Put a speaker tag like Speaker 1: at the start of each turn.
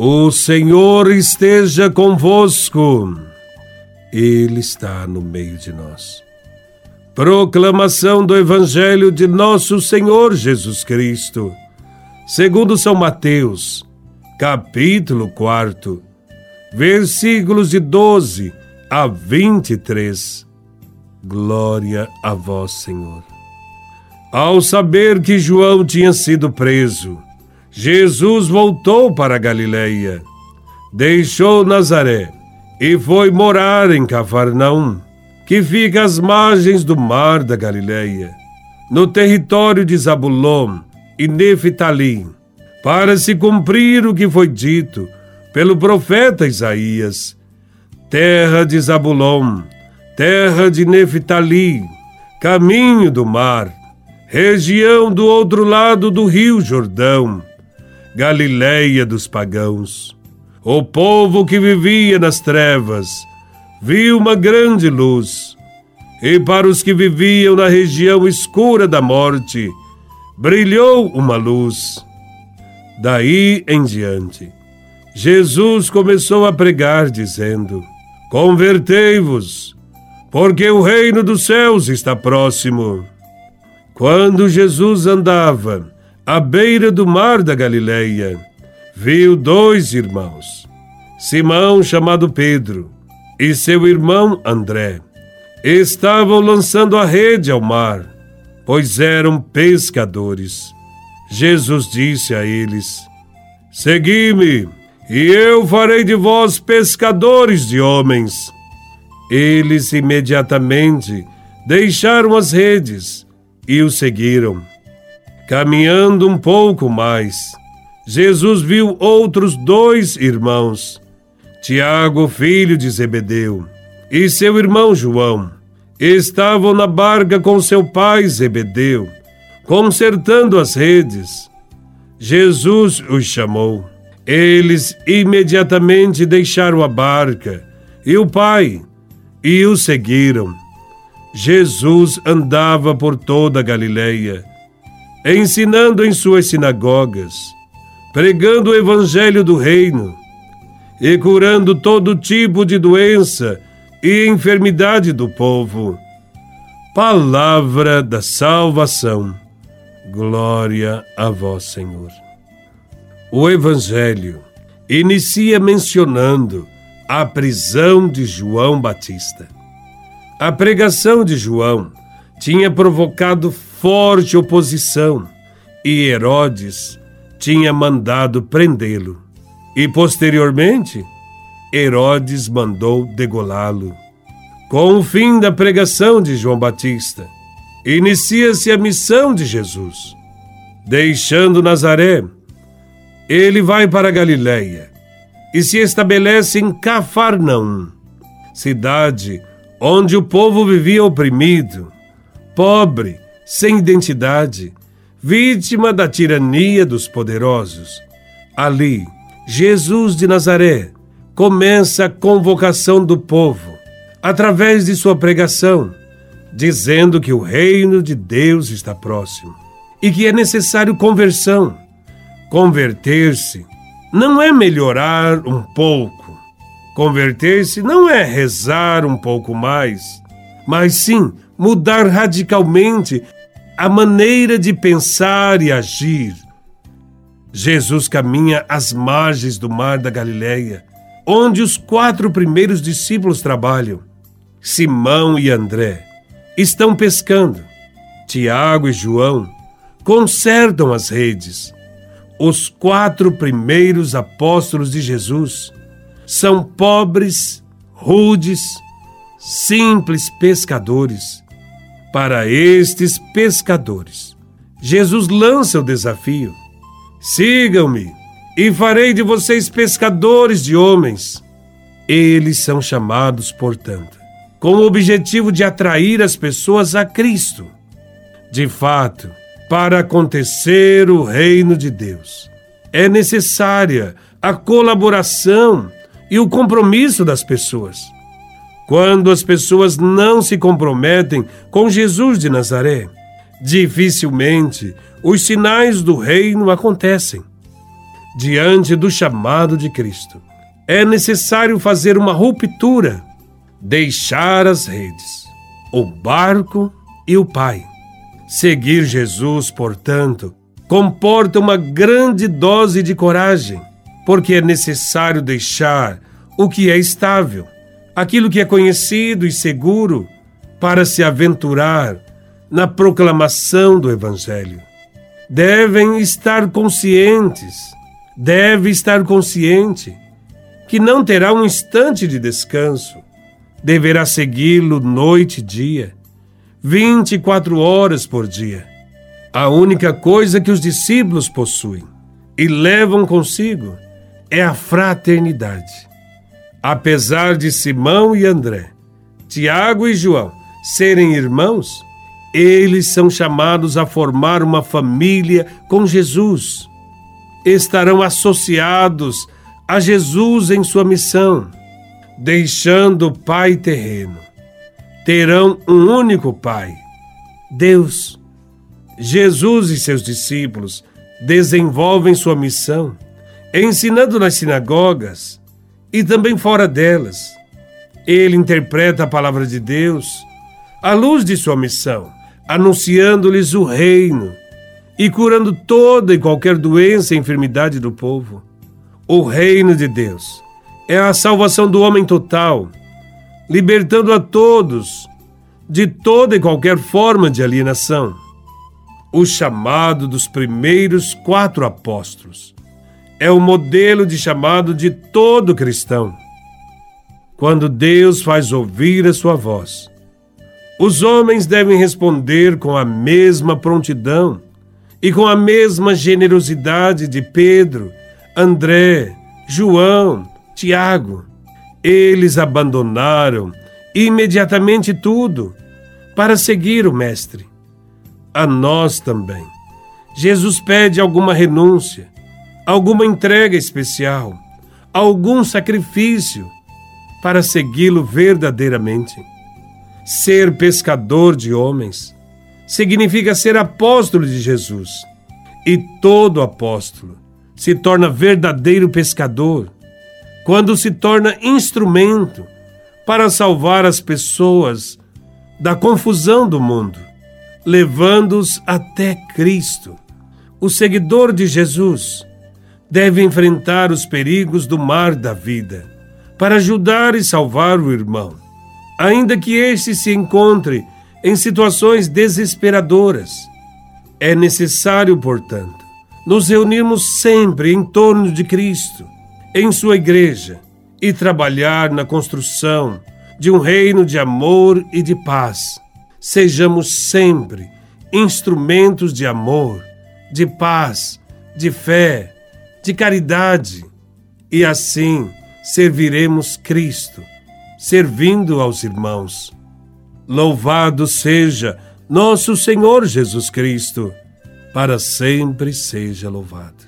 Speaker 1: O Senhor esteja convosco, Ele está no meio de nós. Proclamação do Evangelho de Nosso Senhor Jesus Cristo, segundo São Mateus, capítulo 4, versículos de 12 a 23. Glória a vós, Senhor. Ao saber que João tinha sido preso, Jesus voltou para a Galileia, deixou Nazaré e foi morar em Cafarnaum, que fica às margens do mar da Galileia, no território de Zabulon e Neftali, para se cumprir o que foi dito pelo profeta Isaías: terra de Zabulon, terra de Neftali, caminho do mar, região do outro lado do rio Jordão, Galileia dos pagãos. O povo que vivia nas trevas viu uma grande luz, e para os que viviam na região escura da morte, brilhou uma luz. Daí em diante, Jesus começou a pregar, dizendo: Convertei-vos, porque o reino dos céus está próximo. Quando Jesus andava à beira do mar da Galileia, viu dois irmãos, Simão, chamado Pedro, e seu irmão André. Estavam lançando a rede ao mar, pois eram pescadores. Jesus disse a eles: Segui-me, e eu farei de vós pescadores de homens. Eles imediatamente deixaram as redes e o seguiram. Caminhando um pouco mais, Jesus viu outros dois irmãos, Tiago, filho de Zebedeu, e seu irmão João. Estavam na barca com seu pai Zebedeu, consertando as redes. Jesus os chamou. Eles imediatamente deixaram a barca e o pai e o seguiram. Jesus andava por toda a Galileia ensinando em suas sinagogas, pregando o evangelho do reino e curando todo tipo de doença e enfermidade do povo. Palavra da salvação. Glória a vós, Senhor. O evangelho inicia mencionando a prisão de João Batista. A pregação de João tinha provocado forte oposição e Herodes tinha mandado prendê-lo. E posteriormente, Herodes mandou degolá-lo. Com o fim da pregação de João Batista, inicia-se a missão de Jesus. Deixando Nazaré, ele vai para Galiléia e se estabelece em Cafarnaum, cidade onde o povo vivia oprimido, pobre sem identidade, vítima da tirania dos poderosos. Ali, Jesus de Nazaré começa a convocação do povo através de sua pregação, dizendo que o reino de Deus está próximo e que é necessário conversão. Converter-se não é melhorar um pouco. Converter-se não é rezar um pouco mais, mas sim mudar radicalmente a maneira de pensar e agir. Jesus caminha às margens do mar da Galileia, onde os quatro primeiros discípulos trabalham. Simão e André estão pescando. Tiago e João consertam as redes. Os quatro primeiros apóstolos de Jesus são pobres, rudes, simples pescadores para estes pescadores. Jesus lança o desafio: sigam-me e farei de vocês pescadores de homens. Eles são chamados, portanto, com o objetivo de atrair as pessoas a Cristo. De fato, para acontecer o reino de Deus, é necessária a colaboração e o compromisso das pessoas. Quando as pessoas não se comprometem com Jesus de Nazaré, dificilmente os sinais do reino acontecem. diante do chamado de Cristo. É necessário fazer uma ruptura, deixar as redes, o barco e o Pai. Seguir Jesus, portanto, comporta uma grande dose de coragem, porque é necessário deixar o que é estável, aquilo que é conhecido e seguro, para se aventurar na proclamação do Evangelho. Devem estar conscientes, deve estar consciente que não terá um instante de descanso, deverá segui-lo noite e dia, 24 horas por dia. A única coisa que os discípulos possuem e levam consigo é a fraternidade. Apesar de Simão e André, Tiago e João serem irmãos, eles são chamados a formar uma família com Jesus. Estarão associados a Jesus em sua missão, deixando o Pai terreno. Terão um único Pai, Deus. Jesus e seus discípulos desenvolvem sua missão, ensinando nas sinagogas e também fora delas. Ele interpreta a palavra de Deus à luz de sua missão anunciando-lhes o reino e curando toda e qualquer doença e enfermidade do povo. O reino de Deus é a salvação do homem total, libertando a todos de toda e qualquer forma de alienação. O chamado dos primeiros quatro apóstolos é o modelo de chamado de todo cristão. Quando Deus faz ouvir a sua voz, os homens devem responder com a mesma prontidão e com a mesma generosidade de Pedro, André, João, Tiago. Eles abandonaram imediatamente tudo para seguir o Mestre. A nós também. Jesus pede alguma renúncia, alguma entrega especial, algum sacrifício para segui-lo verdadeiramente. Ser pescador de homens significa ser apóstolo de Jesus. E todo apóstolo se torna verdadeiro pescador quando se torna instrumento para salvar as pessoas da confusão do mundo, levando-os até Cristo. O seguidor de Jesus deve enfrentar os perigos do mar da vida para ajudar e salvar o irmão ainda que este se encontre em situações desesperadoras. É necessário, portanto, nos reunirmos sempre em torno de Cristo, em Sua Igreja, e trabalhar na construção de um reino de amor e de paz. Sejamos sempre instrumentos de amor, de paz, de fé, de caridade, e assim serviremos Cristo servindo aos irmãos. Louvado seja nosso Senhor Jesus Cristo, para sempre seja louvado.